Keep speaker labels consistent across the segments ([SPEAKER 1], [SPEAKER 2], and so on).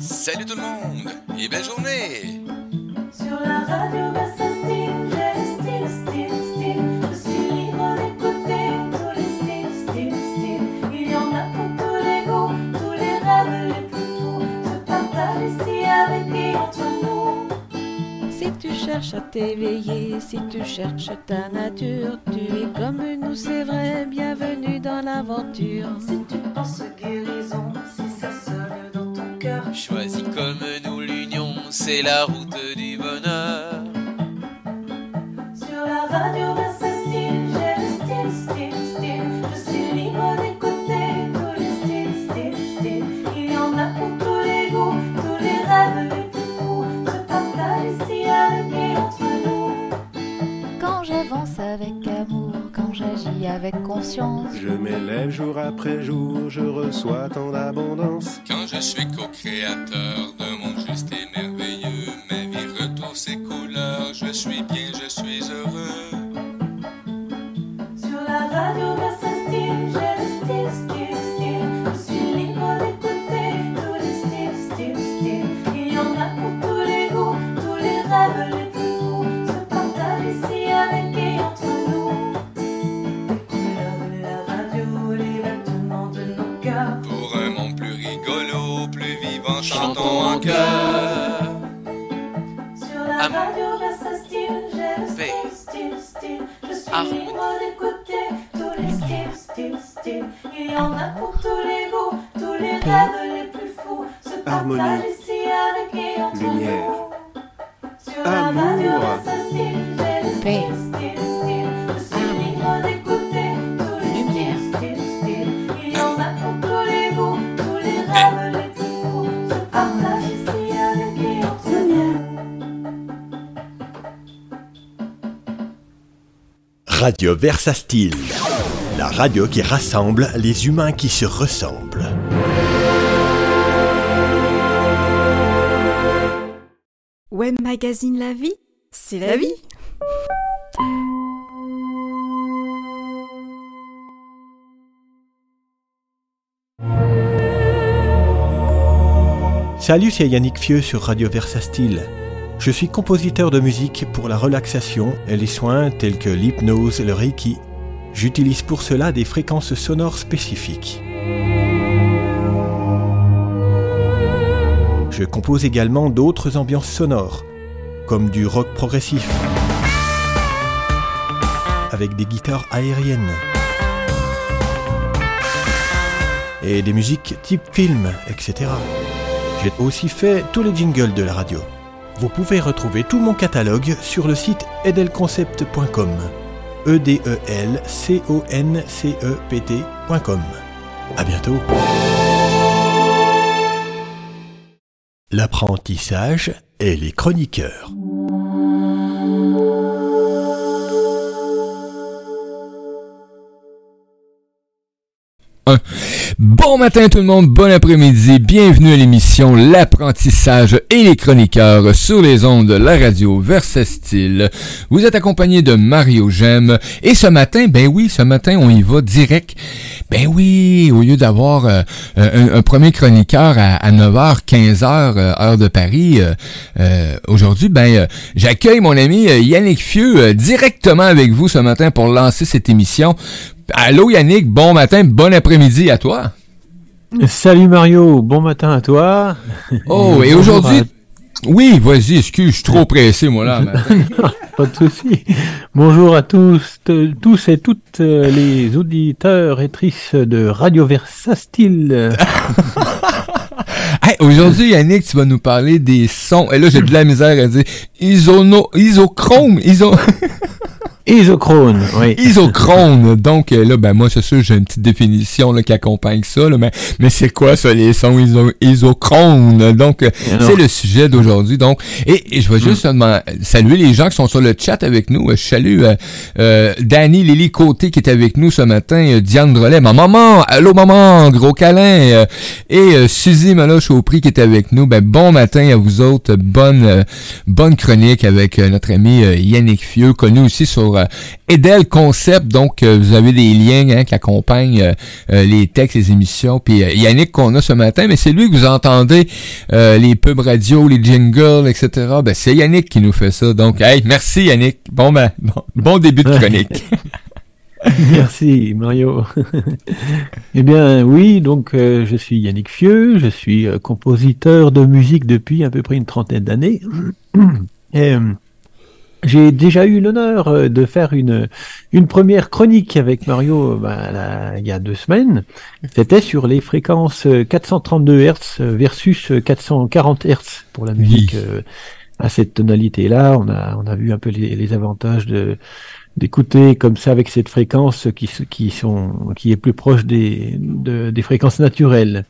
[SPEAKER 1] Salut tout le monde et belle journée
[SPEAKER 2] Sur la radio Versa Style, j'ai le style, style, style. Je suis libre d'écouter tous les styles, styles, styles. Il y en a pour tous les goûts, tous les rêves les plus fous. Se partagent ici avec et entre nous.
[SPEAKER 3] Si tu cherches à t'éveiller, si tu cherches ta nature, tu es comme nous, c'est vrai, bienvenue dans l'aventure.
[SPEAKER 2] Si tu penses guérison, si
[SPEAKER 1] Choisis comme nous l'union, c'est la route du bonheur.
[SPEAKER 2] Avec
[SPEAKER 3] conscience,
[SPEAKER 4] Je m'élève jour après jour, je reçois tant d'abondance.
[SPEAKER 1] Quand je suis co-créateur de mon juste et merveilleux, ma vie retrouve ses couleurs, je suis bien, je suis heureux.
[SPEAKER 2] Plus
[SPEAKER 1] vivant, chantons en chœur.
[SPEAKER 2] Sur la
[SPEAKER 1] Am-
[SPEAKER 2] radio Versa Style, j'ai style, style, style. Je suis
[SPEAKER 1] Harmonie.
[SPEAKER 2] libre d'écouter tous les styles, styles, styles. Il y en a pour tous les goûts, tous les rêves les plus fous. Se
[SPEAKER 4] Harmonie.
[SPEAKER 2] partagent ici avec et entre
[SPEAKER 4] Lumière.
[SPEAKER 2] nous. Sur la
[SPEAKER 4] Amour.
[SPEAKER 2] radio
[SPEAKER 5] Radio Versa Style, la radio qui rassemble les humains qui se ressemblent.
[SPEAKER 6] Web Magazine La Vie, c'est la vie.
[SPEAKER 5] Salut, c'est Yannick Fieux sur Radio Versa Style. Je suis compositeur de musique pour la relaxation et les soins tels que l'hypnose et le reiki. J'utilise pour cela des fréquences sonores spécifiques. Je compose également d'autres ambiances sonores, comme du rock progressif, avec des guitares aériennes, et des musiques type film, etc. J'ai aussi fait tous les jingles de la radio. Vous pouvez retrouver tout mon catalogue sur le site edelconcept.com. e e e. À bientôt. L'apprentissage et les chroniqueurs.
[SPEAKER 7] Bon matin tout le monde, bon après-midi, bienvenue à l'émission L'apprentissage et les chroniqueurs sur les ondes de la radio Versa Style. Vous êtes accompagné de Mario Gem et ce matin, ben oui, ce matin on y va direct. Ben oui, au lieu d'avoir euh, un, premier chroniqueur à, à 9h, 15h, euh, heure de Paris, euh, aujourd'hui, ben j'accueille mon ami Yannick Fieux euh, directement avec vous ce matin pour lancer cette émission. Allô Yannick, bon matin, bon après-midi à toi.
[SPEAKER 8] Salut Mario, bon matin à toi.
[SPEAKER 7] Oh, et aujourd'hui... Oui, vas-y, excuse, je suis trop pressé, moi, là.
[SPEAKER 8] Pas de souci. Bonjour à tous, tous et toutes euh, les auditeurs et trices de Radio Versa Style.
[SPEAKER 7] Hey, aujourd'hui, Yannick, tu vas nous parler des sons. Et là, j'ai de la misère à dire isono, isochrome, iso,
[SPEAKER 8] Isochrone, oui.
[SPEAKER 7] isochrone. Donc, euh, là, ben, moi, c'est sûr, j'ai une petite définition, là, qui accompagne ça, là, mais, mais c'est quoi, ça, les sons iso, isochrone? Donc, euh,
[SPEAKER 8] Alors.
[SPEAKER 7] c'est le sujet d'aujourd'hui. Donc, et, et je vais juste demander- saluer les gens qui sont sur le chat avec nous. Euh, Je salue, euh, euh, Danny Lily Côté qui est avec nous ce matin, euh, Diane Drolet, ma maman, allô maman, gros câlin, euh, et euh, Suzy Maloche au prix qui est avec nous. Ben, bon matin à vous autres, bonne, euh, bonne chronique avec euh, notre ami euh, Yannick Fieux, connu aussi sur sur euh, Edel Concept. Donc, euh, vous avez des liens hein, qui accompagnent euh, euh, les textes, les émissions. Puis euh, Yannick qu'on a ce matin, mais c'est lui que vous entendez euh, les pubs radio, les jingles, etc. Ben, c'est Yannick qui nous fait ça. Donc, hey, merci Yannick. Bon, ben, bon, bon début de chronique.
[SPEAKER 8] Merci Mario. eh bien oui, donc euh, je suis Yannick Fieux, je suis euh, compositeur de musique depuis à peu près une trentaine d'années. Et, euh, j'ai déjà eu l'honneur euh, de faire une, une première chronique avec Mario euh, bah, là, il y a deux semaines. C'était sur les fréquences euh, 432 Hz versus euh, 440 Hz pour la musique euh, à cette tonalité-là. On a, on a vu un peu les, les avantages de d'écouter comme ça avec cette fréquence qui, qui sont qui est plus proche des, de- des fréquences naturelles.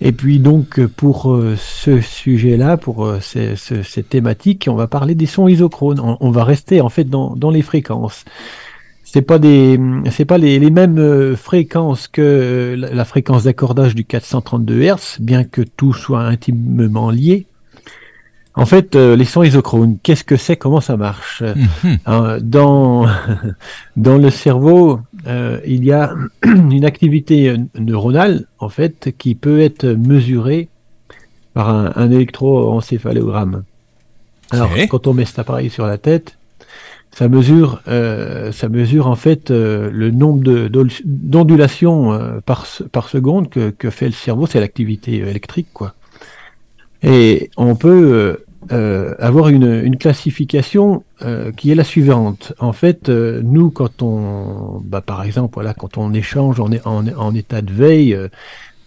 [SPEAKER 8] Et puis donc pour euh, ce sujet-là, pour euh, ce- ce- cette thématique, on va parler des sons isochrones. On, va rester en fait dans, les fréquences. C'est pas des, c'est pas les, les mêmes euh, fréquences que euh, la, la fréquence d'accordage du 432 Hz, bien que tout soit intimement lié. En fait, euh, les sons isochrones, qu'est-ce que c'est Comment ça marche?
[SPEAKER 7] Mhm.
[SPEAKER 8] Dans, dans le cerveau, euh, il y a une activité euh, neuronale, en fait, qui peut être mesurée par un, un électroencéphalogramme. Alors, quand on met cet appareil sur la tête, ça mesure, euh, ça mesure en fait euh, le nombre d'ondulations euh, par, se- par seconde que, que fait le cerveau, c'est l'activité électrique, quoi. Et on peut euh, avoir une, classification euh, qui est la suivante. En fait, euh, nous, quand on, bah, par exemple, voilà, quand on échange, on est en, état de veille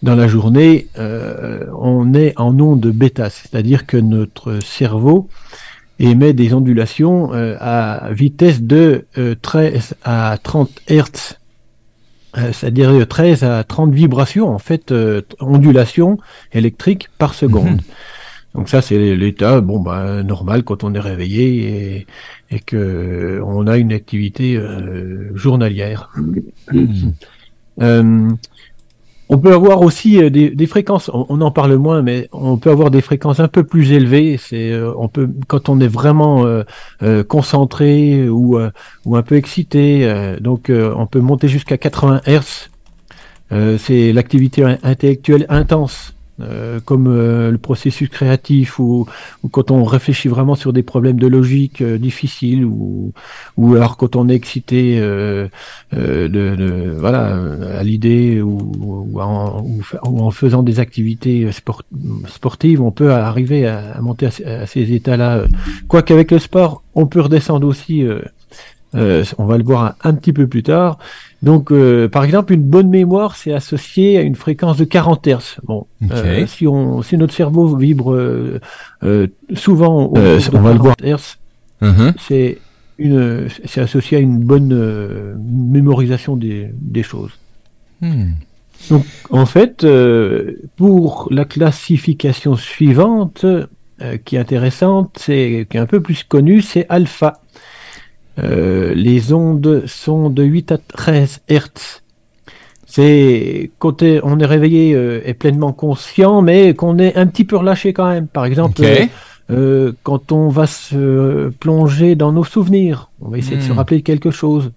[SPEAKER 8] dans la journée, on est en onde bêta, c'est-à-dire que notre cerveau émet des ondulations à vitesse de euh, 13 à 30 Hertz. C'est-à-dire euh, 13 à 30 vibrations, en fait, ondulations électriques par seconde. Donc ça, c'est l'état bon bah normal quand on est réveillé et, et que on a une activité euh, journalière. Euh, on peut avoir aussi euh, des, des fréquences, on, on en parle moins, mais on peut avoir des fréquences un peu plus élevées. C'est, euh, on peut, quand on est vraiment euh, euh, concentré ou, euh, ou un peu excité, euh, donc euh, on peut monter jusqu'à 80 Hz. Euh, c'est l'activité in- intellectuelle intense, euh, comme euh, le processus créatif ou, ou quand on réfléchit vraiment sur des problèmes de logique euh, difficiles ou, ou alors quand on est excité euh, euh, de, de- voilà à l'idée ou, ou, en, ou en faisant des activités sport- sportives, on peut arriver à, à monter à, ces- états-là. Quoique avec le sport, on peut redescendre aussi. on va le voir un petit peu plus tard. Donc, euh, par exemple, une bonne mémoire, c'est associé à une fréquence de 40 Hz. Bon, euh, si, on, si notre cerveau vibre euh, souvent, au- de
[SPEAKER 7] on va le
[SPEAKER 8] 40 Hz, c'est une, c'est associé à une bonne mémorisation des, des choses.
[SPEAKER 7] Hmm.
[SPEAKER 8] Donc, en fait, pour la classification suivante, qui est intéressante, c'est qui est un peu plus connue, c'est alpha. Euh, les ondes sont de 8 à 13 Hertz. C'est quand on est réveillé euh, et pleinement conscient, mais qu'on est un petit peu relâché quand même. Par exemple, euh, quand on va se plonger dans nos souvenirs, on va essayer de se
[SPEAKER 7] Hmm.
[SPEAKER 8] rappeler de quelque chose.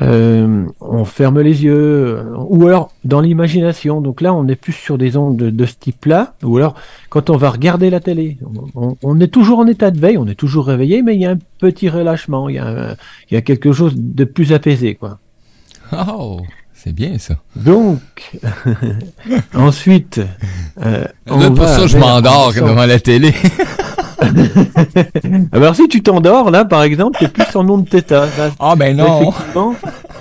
[SPEAKER 8] Euh, on ferme les yeux, euh, ou alors dans l'imagination. Donc là, on est plus sur des ondes de, de ce type-là. Ou alors, quand on va regarder la télé, on, est toujours en état de veille, on est toujours réveillé, mais il y a un petit relâchement, il y a, un- il y a quelque chose de plus apaisé, quoi.
[SPEAKER 7] Oh, c'est bien ça.
[SPEAKER 8] Donc, ensuite, euh, on va
[SPEAKER 7] ça, je m'endors devant la télé.
[SPEAKER 8] Alors si tu t'endors là, par exemple, t'es plus en onde θ.
[SPEAKER 7] Ah, ben non.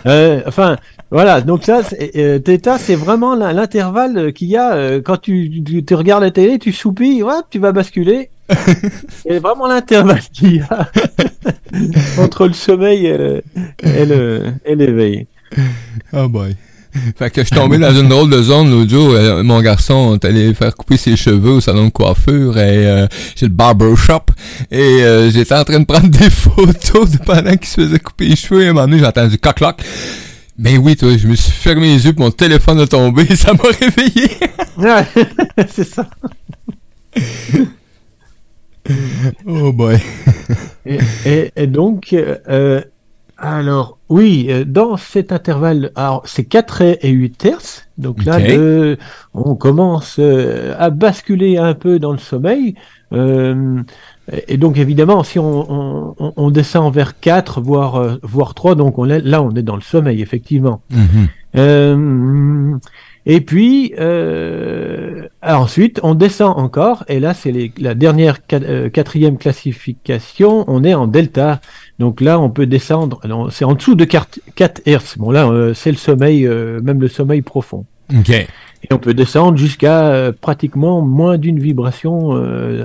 [SPEAKER 8] Euh, enfin, voilà. Donc ça, c'est- euh, θ, c'est vraiment l'in- l'intervalle qu'il y a euh, quand tu, tu, tu regardes la télé, tu soupilles, ouais, tu vas basculer. c'est vraiment l'intervalle qu'il y a entre le sommeil et le- et le- et l'éveil.
[SPEAKER 7] Oh boy. Fait que je suis tombé dans une drôle de zone l'autre jour. Euh, mon garçon est allé faire couper ses cheveux au salon de coiffure et euh, j'ai le barber shop. Et euh, j'étais en train de prendre des photos de pendant qu'il se faisait couper les cheveux. Et à un moment donné, j'ai entendu coq-cloc. Ben oui, toi, je me suis fermé les yeux puis mon téléphone a tombé et ça m'a réveillé.
[SPEAKER 8] Ouais, c'est ça.
[SPEAKER 7] Oh boy.
[SPEAKER 8] Et, et- et donc, euh, alors, oui, euh, dans cet intervalle, alors c'est 4 et 8 Hertz. Donc là, le- on commence euh, à basculer un peu dans le sommeil. Euh, et donc, évidemment, si on, on- on- descend vers 4, voire, euh, voire 3, donc on est, là, on est dans le sommeil, effectivement.
[SPEAKER 7] Mhm.
[SPEAKER 8] Euh, et puis euh, ensuite, on descend encore, et là c'est la dernière euh, quatrième classification, on est en delta. Donc là, on peut descendre, c'est en dessous de 4, 4 Hertz. Bon là, euh, c'est le sommeil, euh, même le sommeil profond.
[SPEAKER 7] OK.
[SPEAKER 8] Et on peut descendre jusqu'à pratiquement moins d'une vibration,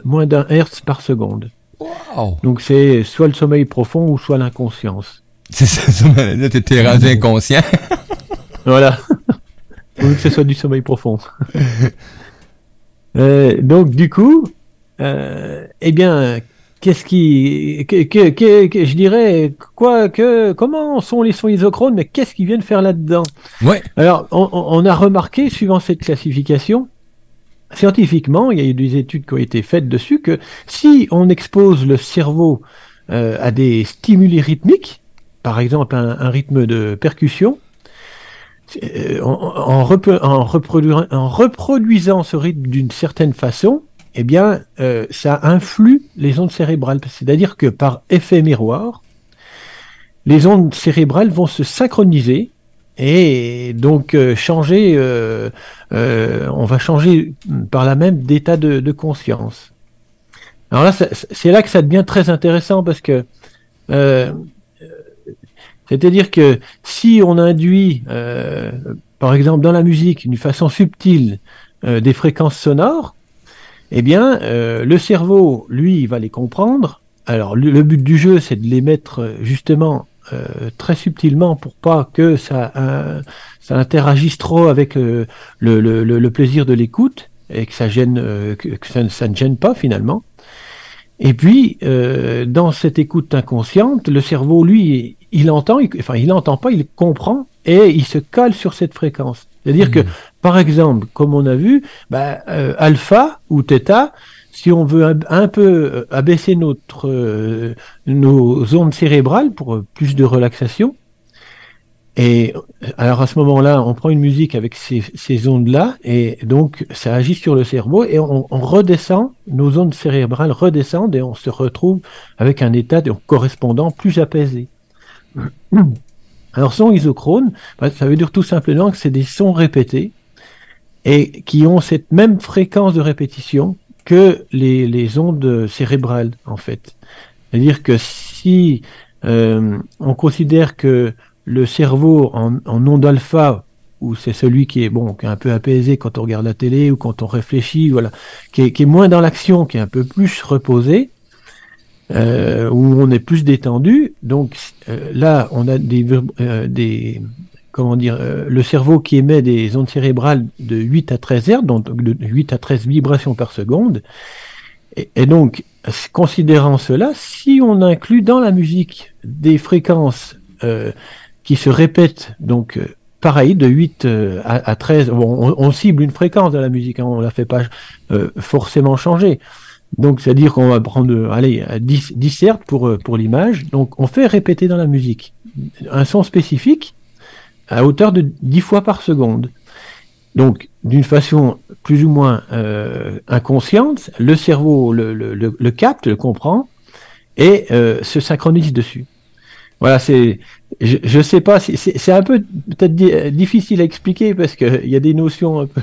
[SPEAKER 8] moins d'un Hertz par seconde.
[SPEAKER 7] Wow.
[SPEAKER 8] Donc c'est soit le sommeil profond ou soit l'inconscience.
[SPEAKER 7] C'est ça, ça, là, t'étais rendu inconscient.
[SPEAKER 8] Voilà. Ou que ce soit du sommeil profond. Euh, donc, du coup, euh, eh bien, qu'est-ce qui, que, que, que- je dirais, quoi, que, comment sont les sons isochrones, mais qu'est-ce qu'ils viennent faire là-dedans?
[SPEAKER 7] Ouais.
[SPEAKER 8] Alors, on, a remarqué, suivant cette classification, scientifiquement, il y a eu des études qui ont été faites dessus, que si on expose le cerveau euh, à des stimuli rythmiques, par exemple un, un rythme de percussion, en, en repro- en reproduisant, ce rythme d'une certaine façon, eh bien, euh, ça influe les ondes cérébrales. C'est-à-dire que par effet miroir, les ondes cérébrales vont se synchroniser et donc euh, changer, euh, euh, on va changer par là même d'état de, de conscience. Alors là, c'est là que ça devient très intéressant parce que euh, c'est-à-dire que si on induit, euh, par exemple dans la musique, d'une façon subtile, euh, des fréquences sonores, eh bien, euh, le cerveau, lui, va les comprendre. Alors, le, but du jeu, c'est de les mettre justement très subtilement pour pas que ça, ça interagisse trop avec le, plaisir de l'écoute et que ça ne- gêne pas finalement. Et puis, dans cette écoute inconsciente, le cerveau, lui, il entend, il- enfin, il entend pas, il comprend et il se colle sur cette fréquence. C'est-à-dire que, par exemple, comme on a vu, bah, euh, alpha ou theta, si on veut un, un peu euh, abaisser notre, euh, nos ondes cérébrales pour plus de relaxation, et alors à ce moment-là, on prend une musique avec ces, ces ondes-là, et donc ça agit sur le cerveau, et on, on redescend, nos ondes cérébrales redescendent, et on se retrouve avec un état de, correspondant plus apaisé. Alors son isochrone, bah, ça veut dire tout simplement que c'est des sons répétés, et qui ont cette même fréquence de répétition que les, ondes cérébrales, en fait. C'est-à-dire que si euh, on considère que le cerveau en, en onde alpha, où c'est celui qui est bon, qui est un peu apaisé quand on regarde la télé ou quand on réfléchit, voilà, qui est, qui est moins dans l'action, qui est un peu plus reposé, euh, où on est plus détendu. Donc euh, là, on a des, euh, des comment dire, euh, le cerveau qui émet des ondes cérébrales de 8 à 13 Hz, donc de 8 à 13 vibrations par seconde. Et, donc, considérant cela, si on inclut dans la musique des fréquences euh, qui se répètent, donc euh, pareil, de 8 euh, à, à 13, bon, on, cible une fréquence dans la musique, hein, on la fait pas forcément changer. Donc, c'est-à-dire qu'on va prendre, allez, à 10, 10 Hz pour, euh, pour l'image. Donc, on fait répéter dans la musique un son spécifique à hauteur de 10 fois par seconde. Donc, d'une façon plus ou moins euh, inconsciente, le cerveau le, capte, le comprend et euh, se synchronise dessus. Voilà, c'est, je, je sais pas, c'est un peu peut-être di- difficile à expliquer parce que il y a des notions un peu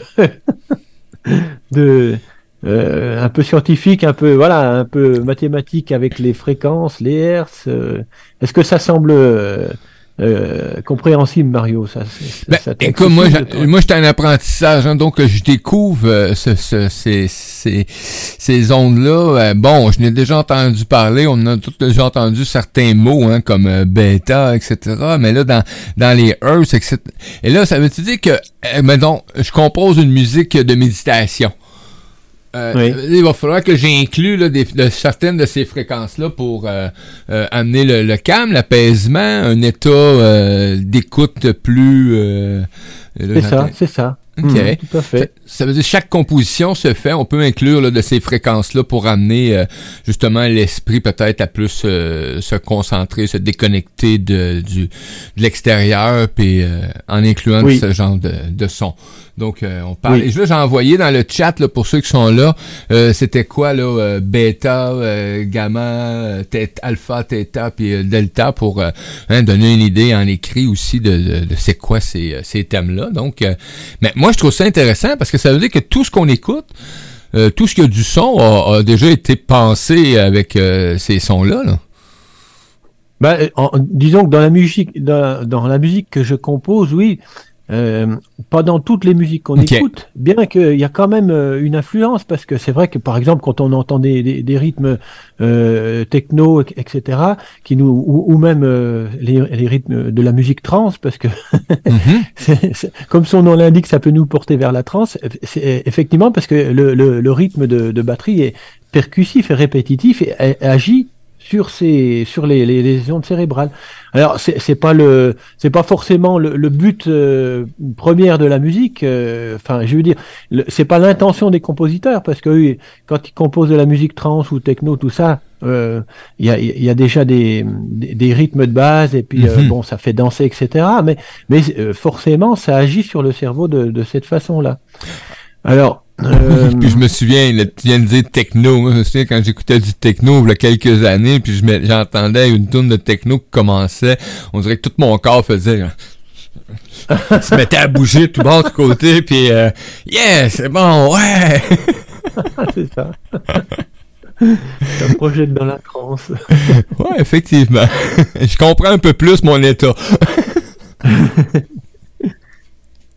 [SPEAKER 8] de un peu scientifiques, un peu voilà, un peu mathématiques avec les fréquences, les hertz. euh, Est-ce que ça semble euh, euh, compréhensible, Mario? Ça,
[SPEAKER 7] Ben,
[SPEAKER 8] ça
[SPEAKER 7] écoute, moi, moi, j'étais en apprentissage, hein, donc euh, je découvre euh, ce, ce- ces, ces, ces ondes-là. Euh, bon, je n'ai déjà entendu parler, on a tous déjà entendu certains mots, hein, comme euh, bêta, etc. Mais là, dans, dans les hertz, etc. Et là, ça veut dire que, euh, mettons, je compose une musique de méditation. Euh,
[SPEAKER 8] Oui.
[SPEAKER 7] Il va falloir que j'inclue là, des, de, certaines de ces fréquences-là pour euh, euh, amener le, le calme, l'apaisement, un état euh, d'écoute plus... euh,
[SPEAKER 8] C'est ça, c'est ça.
[SPEAKER 7] OK.
[SPEAKER 8] Mhm, tout à fait.
[SPEAKER 7] Ça, ça veut dire que chaque composition se fait, on peut inclure là, de ces fréquences-là pour amener euh, justement l'esprit peut-être à plus euh, se concentrer, se déconnecter de, du, de l'extérieur, puis euh, en incluant
[SPEAKER 8] Oui.
[SPEAKER 7] ce genre de, de son. Donc, euh, on parle.
[SPEAKER 8] Oui.
[SPEAKER 7] Et je- là, j'ai envoyé dans le chat, là, pour ceux qui sont là, euh, c'était quoi, là, euh, bêta, euh, gamma, theta- alpha, theta, puis delta, pour hein, donner une idée en écrit aussi de, de, de c'est quoi ces, ces thèmes-là. Donc, euh, mais moi, je trouve ça intéressant parce que ça veut dire que tout ce qu'on écoute, euh, tout ce qui a du son a, déjà été pensé avec euh, ces sons-là. Là.
[SPEAKER 8] Bah, euh, en- disons que dans la musique, dans la musique que je compose, oui, euh, pas dans toutes les musiques qu'on écoute, bien qu'il y a quand même euh, une influence, parce que c'est vrai que par exemple quand on entend des, des, des rythmes euh, techno, et- etc., qui nous ou, ou même euh, les, les rythmes de la musique trans, parce que
[SPEAKER 7] Mhm.
[SPEAKER 8] comme son nom l'indique, ça peut nous porter vers la trance. C'est effectivement parce que le, le, le rythme de, de batterie est percussif et répétitif et, agit sur ces sur les, les, les ondes cérébrales. Alors c'est c'est pas le c'est pas forcément le, le but euh, premier de la musique. euh, Enfin, je veux dire, c'est pas l'intention des compositeurs parce que eux, quand ils composent de la musique trance ou techno, tout ça, euh, il y, a, il y a déjà des, des, des rythmes de base et puis euh,
[SPEAKER 7] Mhm.
[SPEAKER 8] bon, ça fait danser, etc. Mais mais euh, forcément, ça agit sur le cerveau de, de cette façon-là. Alors. Euh,
[SPEAKER 7] puis je me souviens, là, tu viens de dire techno. Moi, je me souviens quand j'écoutais du techno il y a quelques années, puis je j'entendais une tourne de techno qui commençait, on dirait que tout mon corps faisait... se mettait à bouger tout bord, de côté, puis euh, yeah, c'est bon, ouais!
[SPEAKER 8] c'est ça. ça projette dans la transe.
[SPEAKER 7] Ouais, effectivement. je comprends un peu plus mon état.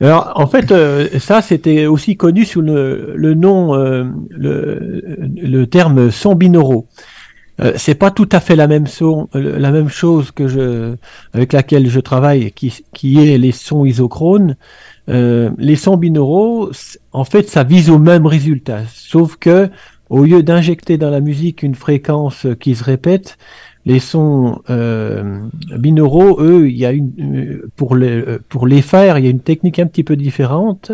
[SPEAKER 8] Alors, en fait, euh, ça, c'était aussi connu sous le, le nom, euh, le, le terme son binauraux. Euh, c'est pas tout à fait la même son, euh, la même chose que je, avec laquelle je travaille, qui, qui est les sons isochrones. Euh, les sons binauraux, en fait, ça vise au même résultat, sauf que au lieu d'injecter dans la musique une fréquence qui se répète, les sons euh, eux, il y a une euh, pour les pour les faire, il y a une technique un petit peu différente.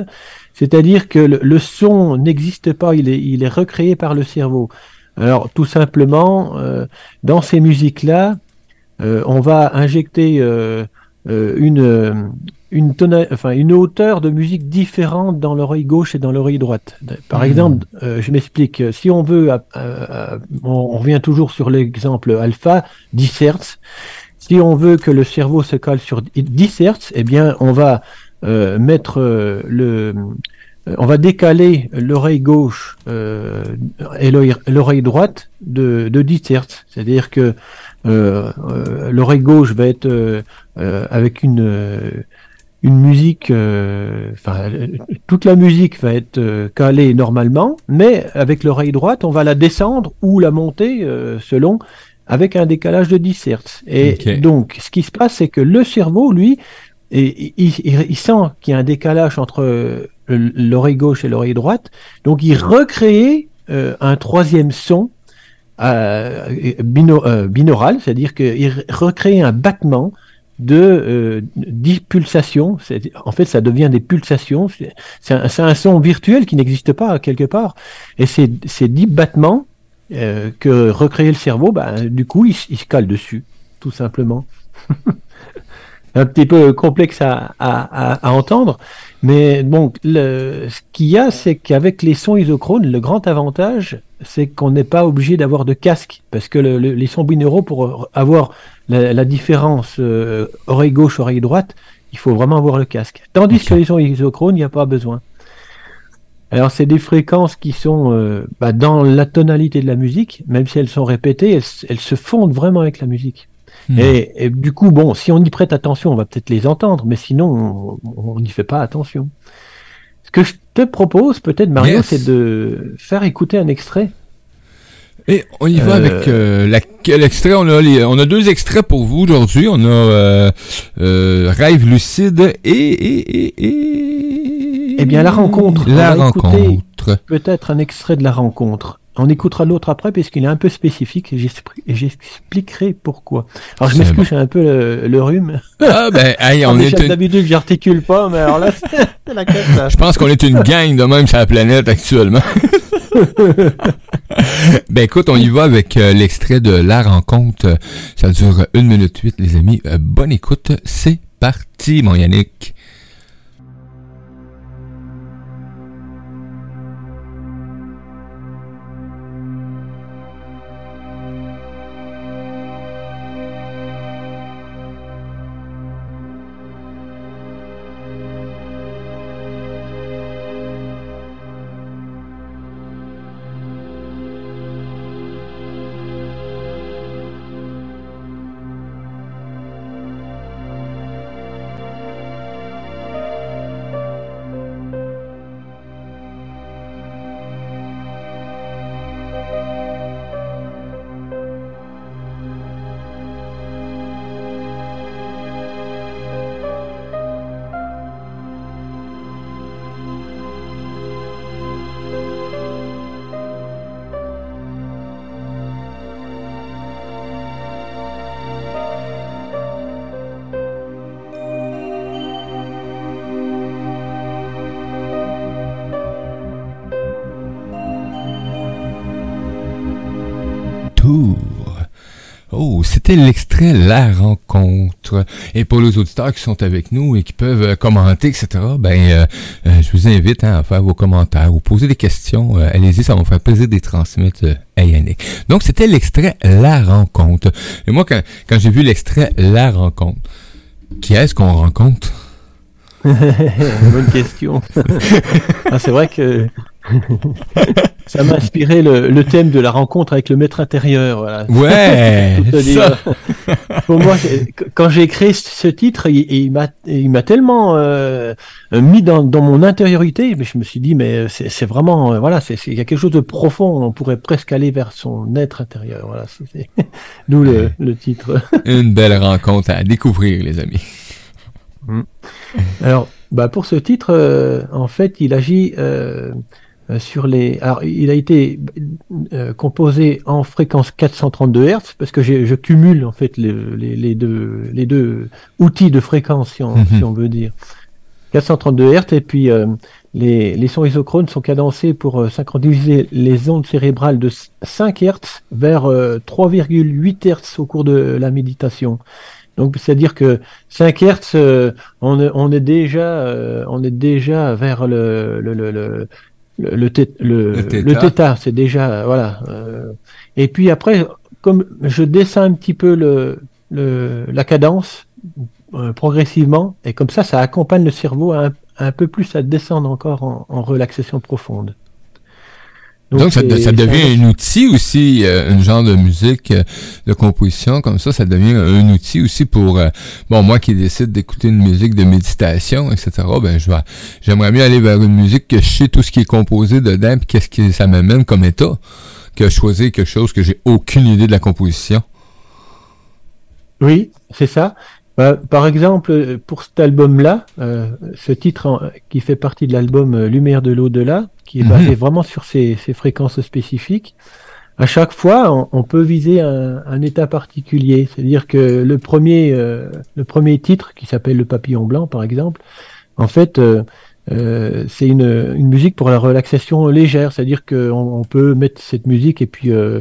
[SPEAKER 8] C'est-à-dire que le, son n'existe pas, il est il est recréé par le cerveau. Alors tout simplement, euh, dans ces musiques-là, euh, on va injecter euh, euh, une euh, une tona- enfin une hauteur de musique différente dans l'oreille gauche et dans l'oreille droite. Par
[SPEAKER 7] Mhm.
[SPEAKER 8] exemple, euh, je m'explique. Si on veut, euh, euh, on, on revient toujours sur l'exemple alpha, 10 Hz. Si on veut que le cerveau se cale sur 10 Hz, eh bien, on va euh, mettre euh, le, euh, on va décaler l'oreille gauche euh, et l'oreille- droite de, de 10 Hz. C'est-à-dire que euh, euh, l'oreille gauche va être euh, euh, avec une euh, une musique, euh, enfin euh, toute la musique va être euh, calée normalement, mais avec l'oreille droite, on va la descendre ou la monter euh, selon avec un décalage de 10 Hz. Et donc, ce qui se passe, c'est que le cerveau, lui, et, il, il- il sent qu'il y a un décalage entre euh, l'oreille gauche et l'oreille droite, donc il recrée euh, un troisième son euh, bino- euh, binaural, c'est-à-dire qu'il recrée un battement de euh, 10 pulsations. C'est- En fait, ça devient des pulsations. C'est un, son virtuel qui n'existe pas quelque part. Et ces, ces 10 battements euh, que recrée le cerveau, bah, du coup, il, se cale dessus, tout simplement. un petit peu complexe à, entendre, mais bon, ce qu'il y a, c'est qu'avec les sons isochrones, le grand avantage, c'est qu'on n'est pas obligé d'avoir de casque, parce que le- le- les sons binauraux, pour avoir la, la différence euh, oreille gauche, oreille droite, il faut vraiment avoir le casque. Tandis que les sons isochrones, il n'y a pas besoin. Alors, c'est des fréquences qui sont euh, bah, dans la tonalité de la musique, même si elles sont répétées, elles, se fondent vraiment avec la musique.
[SPEAKER 7] Hmm.
[SPEAKER 8] Et, et du coup, bon, si on y prête attention, on va peut-être les entendre, mais sinon, on on n'y fait pas attention. Ce que je te propose, peut-être, Mario,
[SPEAKER 7] Yes.
[SPEAKER 8] c'est de faire écouter un extrait.
[SPEAKER 7] Et on y va
[SPEAKER 8] Euh,
[SPEAKER 7] avec euh, la- l'extrait. On a, les- on a deux extraits pour vous aujourd'hui. On a euh, euh, Rêve lucide et, et, et, et...
[SPEAKER 8] Eh bien, la rencontre.
[SPEAKER 7] La rencontre.
[SPEAKER 8] Peut-être un extrait de la rencontre. On écoutera l'autre après puisqu'il est un peu spécifique et j'expli- et j'expliquerai pourquoi. Alors je m'excuse, j'ai un peu le, le rhume.
[SPEAKER 7] Ah, ben, hey, on
[SPEAKER 8] Déjà,
[SPEAKER 7] est une-
[SPEAKER 8] D'habitude, j'articule pas, mais alors là, c'est la cata.
[SPEAKER 7] Je pense qu'on est une gang de même sur la planète actuellement. ben écoute, on y va avec euh, l'extrait de La Rencontre. Ça dure 1 minute 8, les amis. Euh, bonne écoute, c'est parti, mon Yannick. C'était l'extrait La Rencontre. Et pour les auditeurs qui sont avec nous et qui peuvent euh, commenter, etc., ben, euh, euh, je vous invite hein, à faire vos commentaires ou poser des questions. Euh, Allez-y, ça va me faire plaisir de les transmettre à Yannick. Donc, c'était l'extrait La Rencontre. Et moi, quand, quand j'ai vu l'extrait La Rencontre, qui est-ce qu'on rencontre?
[SPEAKER 8] Bonne question. Ah, c'est vrai que ça m'a inspiré le, le thème de la rencontre avec le maître intérieur. Voilà.
[SPEAKER 7] Ouais!
[SPEAKER 8] Pour
[SPEAKER 7] ça.
[SPEAKER 8] moi, quand j'ai créé ce titre, il, il m'a, tellement euh, mis dans, dans mon intériorité, mais je me suis dit, mais c'est, vraiment, euh, voilà, il y a quelque chose de profond. On pourrait presque aller vers son être intérieur. Voilà, d'où le, le titre.
[SPEAKER 7] Une belle rencontre à découvrir, les amis.
[SPEAKER 8] Alors, bah pour ce titre, euh, en fait, il agit euh, sur les. Alors, il a été euh, composé en fréquence 432 Hz parce que je cumule en fait les, les, les deux les deux outils de fréquence, si on,
[SPEAKER 7] Mhm.
[SPEAKER 8] si on veut dire. 432 Hz et puis euh, les, les sons isochrones sont cadencés pour euh, synchroniser les ondes cérébrales de 5 Hz vers euh, 3,8 Hz au cours de la méditation. Donc, c'est-à-dire que 5 Hz, euh, on, est- on est déjà, euh, on est déjà vers le le le le le, le, thé- le-
[SPEAKER 7] Le
[SPEAKER 8] c'est déjà voilà. euh, et puis après, comme je descends un petit peu le, le la cadence euh, progressivement, et comme ça, ça accompagne le cerveau un, un peu plus à descendre encore en, en relaxation profonde.
[SPEAKER 7] Donc, ça, devient un outil aussi, euh, un genre de musique, euh, de composition, comme ça, ça devient un outil aussi pour, euh, bon, moi qui décide d'écouter une musique de méditation, etc., ben, je vais, j'aimerais mieux aller vers une musique que je sais tout ce qui est composé dedans, puis qu'est-ce que ça m'amène comme état, que choisir quelque chose que j'ai aucune idée de la composition.
[SPEAKER 8] Oui, c'est ça. Bah, par exemple, pour cet album-là, euh, ce titre en- qui fait partie de l'album euh, Lumière de l'au-delà, qui est
[SPEAKER 7] Mhm.
[SPEAKER 8] basé vraiment sur ces, ces fréquences spécifiques, à chaque fois, on, on peut viser un, un état particulier. C'est-à-dire que le premier, euh, le premier titre, qui s'appelle Le Papillon Blanc, par exemple, en fait, euh, euh, c'est une, une musique pour la relaxation légère. C'est-à-dire qu'on on peut mettre cette musique et puis euh,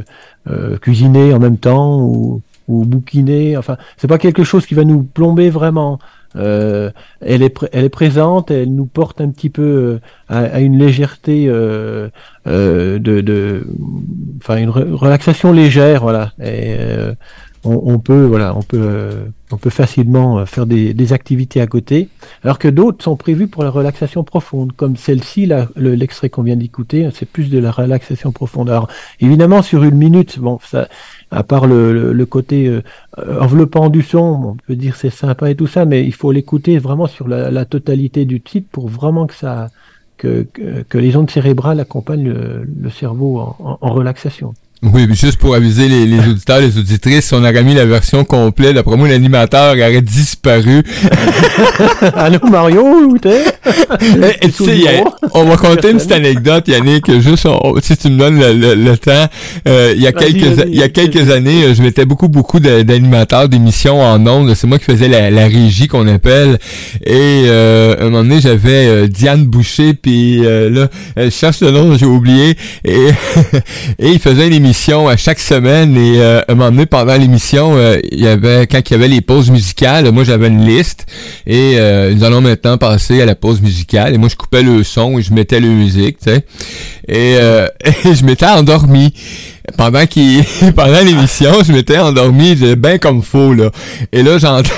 [SPEAKER 8] euh, cuisiner en même temps ou, ou bouquiner. Enfin, c'est pas quelque chose qui va nous plomber vraiment. Euh, elle est elle présente, elle nous porte un petit peu euh, à, une légèreté euh, de, enfin une re- relaxation légère, voilà. On, on peut voilà, on peut euh, on peut facilement euh, faire des, des activités à côté, alors que d'autres sont prévues pour la relaxation profonde, comme celle-ci, l'extrait qu'on vient d'écouter, c'est plus de la relaxation profonde. Alors évidemment sur une minute, bon ça à part le, le, le côté euh, enveloppant du son, on peut dire c'est sympa et tout ça, mais il faut l'écouter vraiment sur la, la totalité du titre pour vraiment que ça que, que, que les ondes cérébrales accompagnent le, le cerveau en- en relaxation.
[SPEAKER 7] Oui, puis juste pour aviser les, auditeurs, les auditrices, on aurait mis la version complète, d'après moi, l'animateur aurait disparu.
[SPEAKER 8] Allô Mario, t'es?
[SPEAKER 7] Et, et tu sais, a- on va compter une petite anecdote, Yannick, juste on- si tu me donnes le, le- le temps. Euh, il y a quelques il y a quelques années, euh, je mettais beaucoup beaucoup d'animateurs d'émissions en ondes. C'est moi qui faisais la, la régie qu'on appelle. Et euh, un moment donné, j'avais euh, Diane Boucher, puis euh, là, euh, je cherche le nom, j'ai oublié. Et et il faisait une émission à chaque semaine. Et euh, un moment donné, pendant l'émission, euh, il y avait quand il y avait les pauses musicales, moi j'avais une liste. Et euh, nous allons maintenant passer à la pause musicale. Et moi, je coupais le son et je mettais la musique, tu sais. Et, euh, et je m'étais endormi. Pendant qu'il pendant l'émission, je m'étais endormi de bien comme faux, là. Et là, j'entends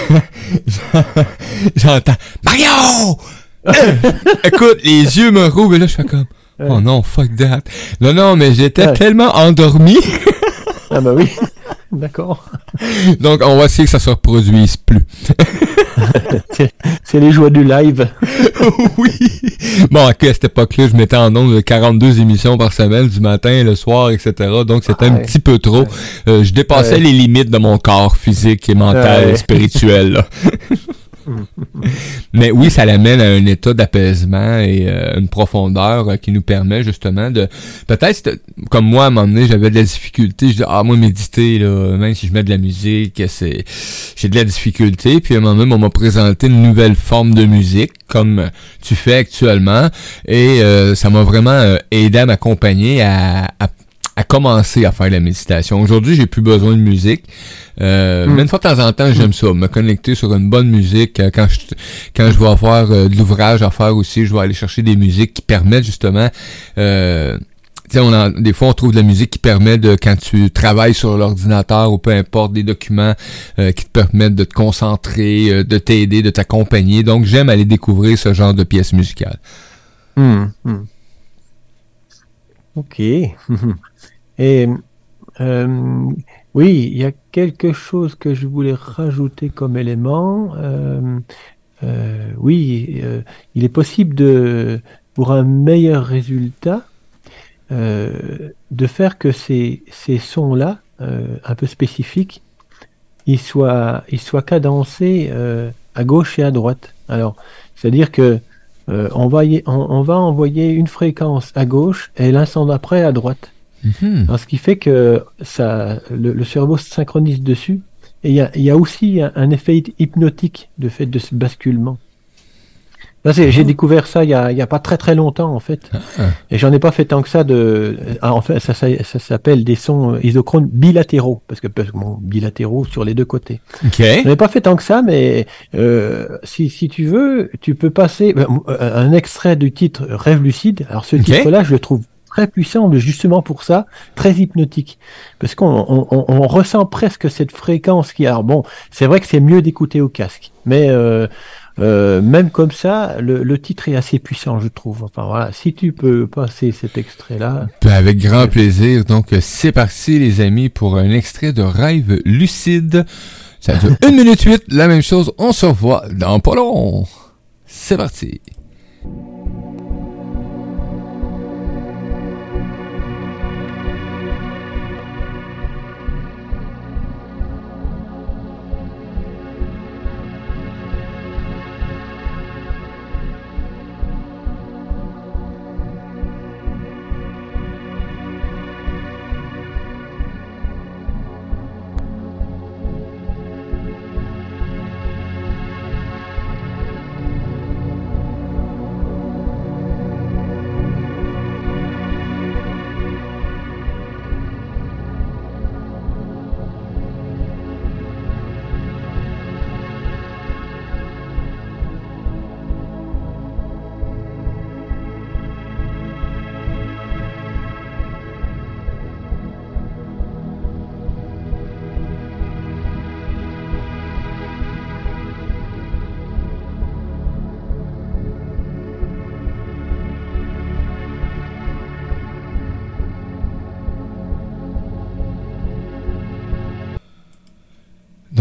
[SPEAKER 7] j'entends Mario! Écoute, les yeux me rouvrent et là, je fais comme Oh non, fuck that. Non, non, mais j'étais
[SPEAKER 8] Ouais.
[SPEAKER 7] tellement endormi.
[SPEAKER 8] Ah bah oui, d'accord.
[SPEAKER 7] Donc, on va essayer que ça se reproduise plus.
[SPEAKER 8] C'est- les joies du live.
[SPEAKER 7] oui. Bon, à cette époque-là, je mettais en nombre de 42 émissions par semaine, du matin, le soir, etc. Donc, c'était un
[SPEAKER 8] Ouais.
[SPEAKER 7] petit peu trop. Euh, je dépassais
[SPEAKER 8] Ouais.
[SPEAKER 7] les limites de mon corps physique et mental
[SPEAKER 8] Ouais.
[SPEAKER 7] et spirituel. Mais oui, ça l'amène à un état d'apaisement et euh, une profondeur euh, qui nous permet justement de... Peut-être, c'était- comme moi, à un moment donné, j'avais de la difficulté. Je dis, ah, moi, méditer, là, même si je mets de la musique, c'est... J'ai de la difficulté. Puis à un moment donné, on m'a présenté une nouvelle forme de musique, comme tu fais actuellement. Et euh, ça m'a vraiment euh, aidé à m'accompagner à... à à commencer à faire de la méditation. Aujourd'hui, j'ai plus besoin de musique. Euh,
[SPEAKER 8] Mm.
[SPEAKER 7] Même fois de temps en temps, j'aime ça, me connecter sur une bonne musique. Euh, Quand je quand je vais avoir euh, de l'ouvrage à faire aussi, je vais aller chercher des musiques qui permettent justement. Euh, on en- des fois, on trouve de la musique qui permet de, quand tu travailles sur l'ordinateur ou peu importe, des documents euh, qui te permettent de te concentrer, euh, de t'aider, de t'accompagner. Donc, j'aime aller découvrir ce genre de pièces musicales.
[SPEAKER 8] Hmm, hmm. Ok. Et euh, oui, il y a quelque chose que je voulais rajouter comme élément. Euh, euh, oui, euh, il est possible de, pour un meilleur résultat, euh, de faire que ces, ces sons-là, euh, un peu spécifiques, ils soient, ils soient cadencés à gauche et à droite. Alors, c'est-à-dire que on, va y- on, on va envoyer une fréquence à gauche et l'instant d'après à droite.
[SPEAKER 7] Mhm.
[SPEAKER 8] Alors, ce qui fait que ça, le, le cerveau se synchronise dessus. Et il y a, il y a aussi un, un effet hypnotique de fait de ce basculement. J'ai découvert ça il y, a, pas très très longtemps en fait. Et j'en ai pas fait tant que ça de. ah, en fait, ça, ça, ça s'appelle des sons isochrones bilatéraux parce que bon, bilatéraux sur les deux côtés.
[SPEAKER 7] OK.
[SPEAKER 8] Je n'ai pas fait tant que ça, mais euh, si, si tu veux, tu peux passer ben, euh, un extrait du titre Rêve lucide. Alors ce titre-là, je le trouve très puissant, mais justement pour ça, très hypnotique. Parce qu'on on, on- on ressent presque cette fréquence qui... Alors bon, c'est vrai que c'est mieux d'écouter au casque, mais euh, euh, même comme ça, le, le titre est assez puissant, je trouve. Enfin voilà, si tu peux passer cet extrait-là...
[SPEAKER 7] Ben, avec grand plaisir. Donc, c'est parti, les amis, pour un extrait de Rêve lucide. Ça dure 1 minute 8. La même chose, on se revoit dans pas long. C'est parti.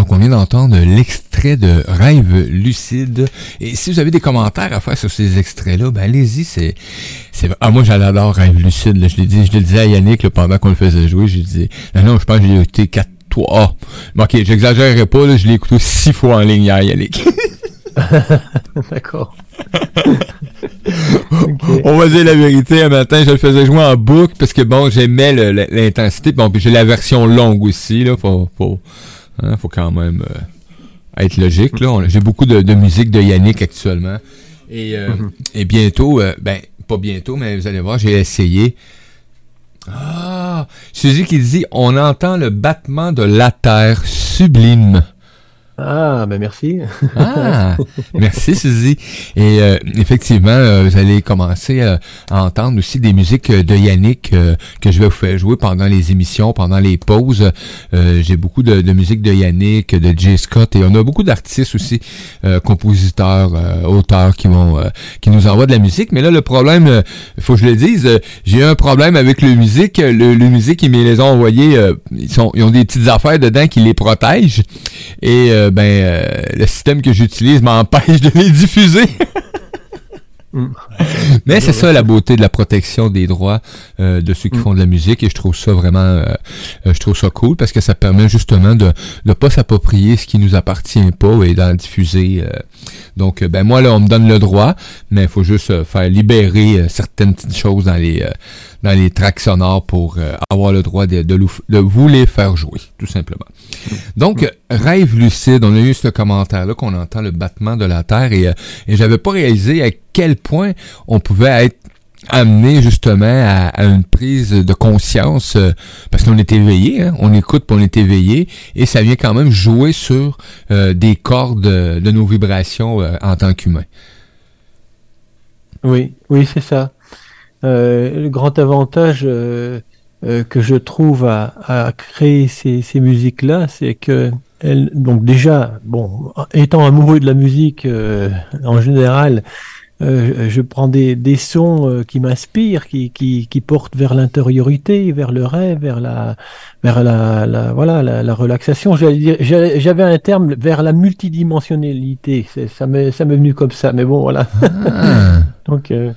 [SPEAKER 7] Donc, on vient d'entendre l'extrait extrait de Rêve lucide. Et si vous avez des commentaires à faire sur ces extraits-là, ben allez-y, c'est, c'est, ah, moi, j'adore Rêve lucide, là. Je l'ai dit, je le disais à Yannick, là, pendant qu'on le faisait jouer, j'ai dit, non, non, je pense que j'ai écouté quatre, trois, ah. Ok, j'exagérerai pas, là, je l'ai écouté six fois en ligne hier, Yannick.
[SPEAKER 8] D'accord.
[SPEAKER 7] On va dire la vérité, un matin, je le faisais jouer en boucle parce que bon, j'aimais l'intensité. Bon, puis j'ai la version longue aussi, là. Faut, faut, hein, faut quand même euh, être logique, là. J'ai beaucoup de, de musique de Yannick actuellement. Et, euh, et bientôt, euh, ben, pas bientôt, mais vous allez voir, j'ai essayé. Ah! Suzy qui dit, on entend le battement de la terre sublime.
[SPEAKER 8] Ah, ben merci.
[SPEAKER 7] Ah, merci Suzy. Et euh, effectivement, euh, vous allez commencer euh, à entendre aussi des musiques euh, de Yannick que je vais vous faire jouer pendant les émissions, pendant les pauses. J'ai beaucoup de, de musique de Yannick, de Jay Scott, et on a beaucoup d'artistes aussi, compositeurs, auteurs qui vont, qui nous envoient de la musique. Mais là, le problème, il faut que je le dise, j'ai un problème avec le musique. Le, musique, ils me les ont envoyés, ils, sont, ils ont des petites affaires dedans qui les protègent. Et euh, ben euh, le système que j'utilise m'empêche de les diffuser. Mais c'est ça la beauté de la protection des droits euh, de ceux qui font de la musique et je trouve ça vraiment je trouve ça cool parce que ça permet justement de ne pas s'approprier ce qui nous appartient pas et d'en diffuser. Donc euh, ben moi là on me donne le droit, mais il faut juste euh, faire libérer euh, certaines petites choses dans les dans les tracks sonores pour avoir le droit de, de, lou- de vous les faire jouer, tout simplement. Donc, euh, rêve lucide, on a eu ce commentaire-là qu'on entend le battement de la Terre et, et j'avais pas réalisé à quel point on pouvait être amené justement à, une prise de conscience euh, parce qu'on est éveillé, hein, on écoute puis on est éveillé et ça vient quand même jouer sur euh, des cordes euh, de nos vibrations en tant qu'humain.
[SPEAKER 8] Oui, oui, c'est ça. Le grand avantage que je trouve à, créer ces, musiques-là, c'est que donc déjà, bon, étant amoureux de la musique en général, euh, je prends des, des sons euh, qui m'inspirent, qui, qui, qui portent vers l'intériorité, vers le rêve, vers la, vers la, la voilà, la, la relaxation. J'avais un terme vers la multidimensionnalité. C'est- Ça m'est, ça m'est venu comme ça, mais bon, voilà.
[SPEAKER 7] Ah.
[SPEAKER 8] Donc, euh,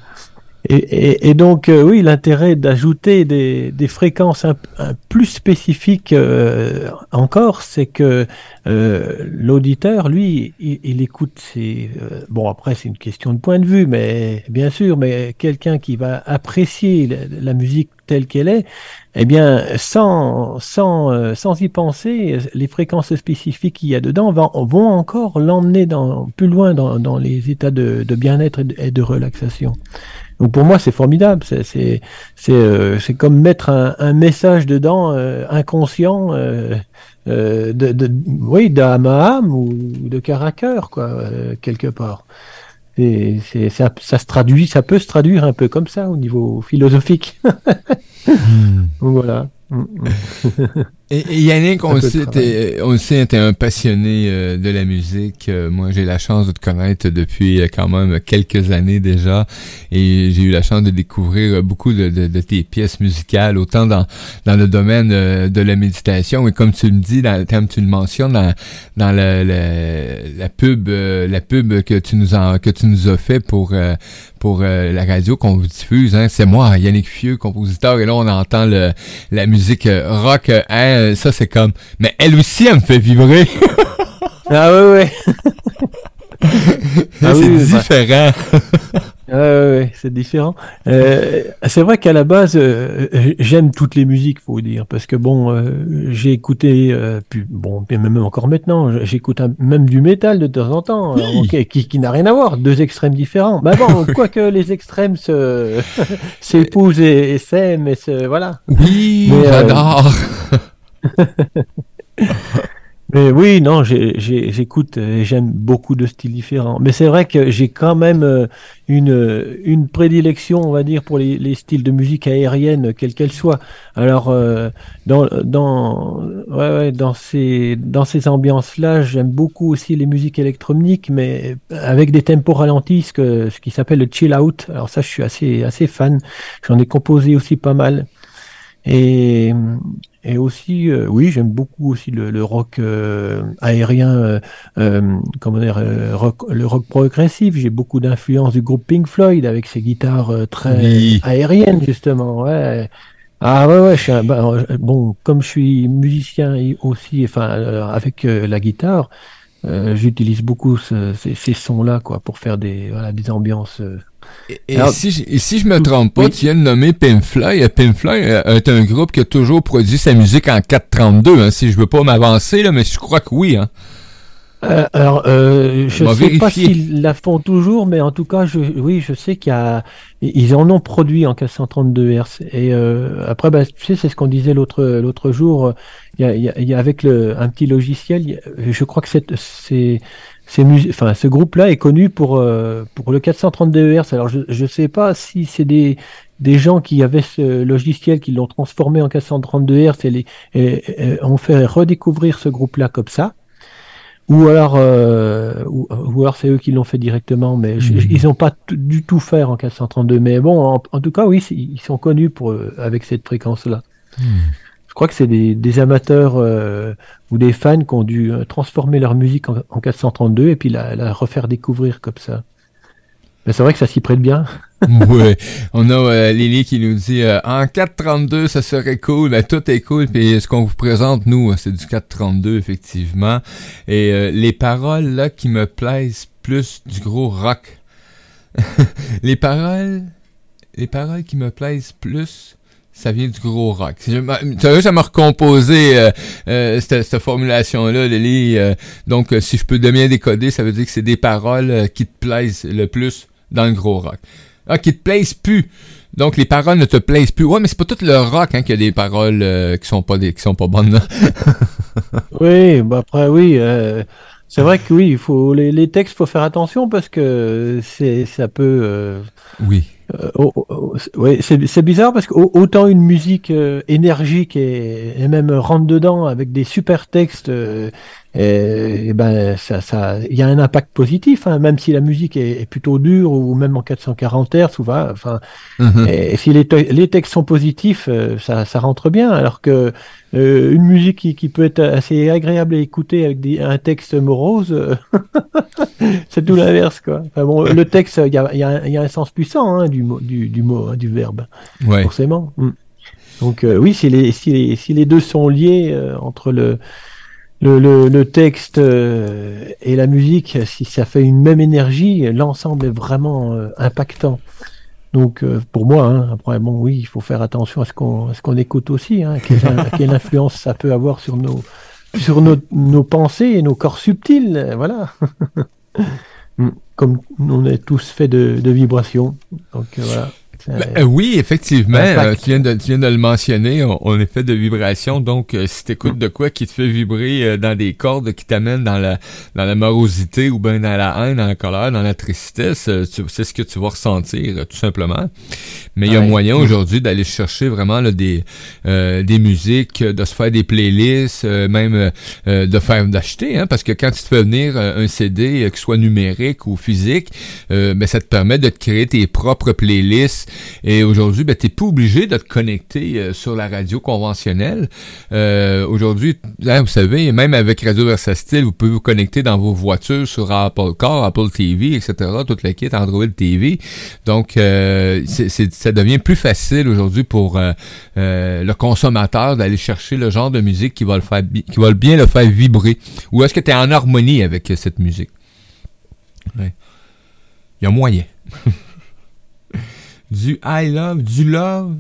[SPEAKER 8] et, donc, euh, oui, l'intérêt d'ajouter des, fréquences plus spécifiques euh, encore, c'est que euh, l'auditeur, lui, il, écoute ses... bon, après, c'est une question de point de vue, mais bien sûr, mais quelqu'un qui va apprécier la, musique telle qu'elle est, eh bien, sans, sans, sans y penser, les fréquences spécifiques qu'il y a dedans vont, vont encore l'emmener plus loin dans, les états de, bien-être et de relaxation. Donc pour moi, c'est formidable. C'est c'est c'est euh, comme mettre un, un message dedans euh, inconscient, euh, de, de oui d'âme à âme ou de cœur à cœur quoi quelque part. Et c'est ça, ça se traduit, ça peut se traduire un peu comme ça au niveau philosophique. Donc voilà. Mm, mm.
[SPEAKER 7] Et, et Yannick, on le sait, t'es- on le sait, t'es un passionné euh, de la musique. Euh, moi, j'ai la chance de te connaître depuis euh, quand même quelques années déjà, et j'ai eu la chance de découvrir beaucoup de, de- de tes pièces musicales, autant dans dans le domaine de la méditation, et comme tu me dis, dans, comme tu le mentionnes, dans, dans le- le- la pub, la pub que tu nous en, que tu nous as fait pour euh, pour euh, la radio qu'on vous diffuse, hein, c'est moi, Yannick Fieux, compositeur, et là on entend le, la musique euh, rock, hein, ça c'est comme, mais elle aussi elle me fait vibrer,
[SPEAKER 8] Ah ouais ouais. Ah
[SPEAKER 7] c'est
[SPEAKER 8] oui, bah.
[SPEAKER 7] différent.
[SPEAKER 8] Ouais, ouais, c'est différent. Euh, c'est vrai qu'à la base, euh, j'aime toutes les musiques, faut dire, parce que bon, euh, j'ai écouté, euh, puis bon, même encore maintenant, j'écoute même du métal de temps en temps, euh, qui, qui n'a rien à voir, deux extrêmes différents. Bah bon, quoique les extrêmes se s'épousent et, et s'aiment et se voilà.
[SPEAKER 7] Oui,
[SPEAKER 8] Mais, euh,
[SPEAKER 7] j'adore.
[SPEAKER 8] Oui, non, j'écoute j'aime beaucoup de styles différents. Mais c'est vrai que j'ai quand même euh, une, euh, une prédilection, on va dire, pour les, les styles de musique aérienne, quelle qu'elle soit. Alors, euh, dans, ces, ambiances-là, j'aime beaucoup aussi les musiques électroniques, mais avec des tempos ralentis, ce qui s'appelle le chill out. Alors ça, je suis assez, assez fan. J'en ai composé aussi pas mal. Et, et aussi, euh, oui, j'aime beaucoup aussi le, le rock euh, aérien, euh, euh, comment dire, rock, le rock progressif. J'ai beaucoup d'influence du groupe Pink Floyd avec ses guitares très
[SPEAKER 7] Oui.
[SPEAKER 8] aériennes justement. Ouais. Ah ouais, ouais. Je suis un- bah, bon, comme je suis musicien aussi, enfin, avec la guitare, j'utilise beaucoup ce- ces, ces sons-là, quoi, pour faire des, voilà, des ambiances. Euh,
[SPEAKER 7] Et, et
[SPEAKER 8] Alors-
[SPEAKER 7] si, je- et si je me trompe pas,
[SPEAKER 8] Oui.
[SPEAKER 7] tu viens de nommer Pink Floyd. Euh, euh, est un groupe qui a toujours produit sa musique en 432, hein, si je veux pas m'avancer, là, mais je crois que oui, hein.
[SPEAKER 8] Euh, alors, euh, je ne sais pas s'ils la font toujours, mais en tout cas, je, oui, je sais qu'il y a, ils en ont produit en 432 Hz. Et euh, après, bah, tu sais, c'est ce qu'on disait l'autre l'autre jour. Il y a, il y a- il y a avec le, un petit logiciel, je crois que c'est, enfin, ce groupe-là est connu pour euh, pour le 432 Hz. Alors, je je sais pas si c'est des des gens qui avaient ce logiciel, qui l'ont transformé en 432 Hz et, les, et, et ont fait redécouvrir ce groupe-là comme ça. Ou alors, euh, ou, ou alors c'est eux qui l'ont fait directement, mais je-
[SPEAKER 7] Mhm.
[SPEAKER 8] ils n'ont pas du tout fait en 432. Mais bon, en, en tout cas, oui, ils sont connus pour euh, avec cette fréquence-là. Je crois que c'est des, des amateurs euh, ou des fans qui ont dû euh, transformer leur musique en, en 432 et puis la, la refaire découvrir comme ça. Mais c'est vrai que ça s'y prête bien.
[SPEAKER 7] ouais. On a euh, Lily qui nous dit euh, en 432 ça serait cool, ben tout est cool puis ce qu'on vous présente nous c'est du 432 effectivement et euh, les paroles là qui me plaisent plus du gros rock. les paroles les paroles qui me plaisent plus ça vient du gros rock. Si Tu vois, ça m'a recomposé euh, euh, cette, cette formulation-là, Lily. euh, donc, euh, si je peux bien décoder, ça veut dire que c'est des paroles euh, qui te plaisent le plus dans le gros rock. Ah, qui te plaisent plus. Donc les paroles ne te plaisent plus. Ouais, mais c'est pas tout le rock hein, qui a des paroles euh, qui sont pas des qui sont pas bonnes. Là.
[SPEAKER 8] Oui, bah après oui, euh, c'est vrai que oui, il faut les, les textes, faut faire attention parce que c'est ça peut. euh,
[SPEAKER 7] Oui.
[SPEAKER 8] Euh, oh, oh, oh, ouais, c'est bizarre parce qu'autant une musique euh, énergique et, et même rentre dedans avec des super textes, euh, et, et ben ça, ça, il y a un impact positif, hein, même si la musique est, est plutôt dure ou même en 440 Hz, ou va, enfin,
[SPEAKER 7] Mhm.
[SPEAKER 8] et si les, te- les textes sont positifs, euh, ça, ça rentre bien, alors que euh, une musique qui, qui peut être assez agréable à écouter avec des, un texte morose, euh, c'est tout l'inverse, quoi. Enfin bon, le texte, il y a, il y a y a un sens puissant hein, du mot, du, du mot, hein, du verbe,
[SPEAKER 7] Ouais.
[SPEAKER 8] forcément. Mm. Donc euh, oui, si les, si, les, si les deux sont liés entre le, le, le, le texte euh, et la musique, si ça fait une même énergie, l'ensemble est vraiment euh, impactant. Donc euh, pour moi, hein, après bon oui, il faut faire attention à ce qu'on qu'on écoute aussi, hein, quelle, quelle influence ça peut avoir sur nos sur nos, nos pensées et nos corps subtils, voilà. Mm. Comme on est tous faits de, de vibrations, donc voilà.
[SPEAKER 7] Ben, euh, oui, effectivement, euh, tu, viens de, tu viens de le mentionner, on, on est fait de vibrations, donc euh, si t'écoutes de quoi qui te fait vibrer euh, dans des cordes qui t'amènent dans la dans la morosité ou bien dans la haine, dans la colère, dans la tristesse, euh, tu- c'est ce que tu vas ressentir, tout simplement. Mais il y a moyen aujourd'hui d'aller chercher vraiment là, des euh, des musiques, de se faire des playlists, euh, même de faire d'acheter, hein, parce que quand tu te fais venir euh, un CD, euh, qu'il soit numérique ou physique, euh, ben, ça te permet de te créer tes propres playlists. Et aujourd'hui, ben, t'es pas obligé de te connecter euh, sur la radio conventionnelle. Euh, aujourd'hui, vous savez, même avec Radio Versatile, vous pouvez vous connecter dans vos voitures sur Apple Car, Apple TV, etc., toute la kit Android TV. Donc, euh, ça devient plus facile aujourd'hui pour le consommateur d'aller chercher le genre de musique qui va le faire, qui va bien le faire vibrer. Ou est-ce que tu es en harmonie avec cette musique? Il y a moyen. du I love, du love.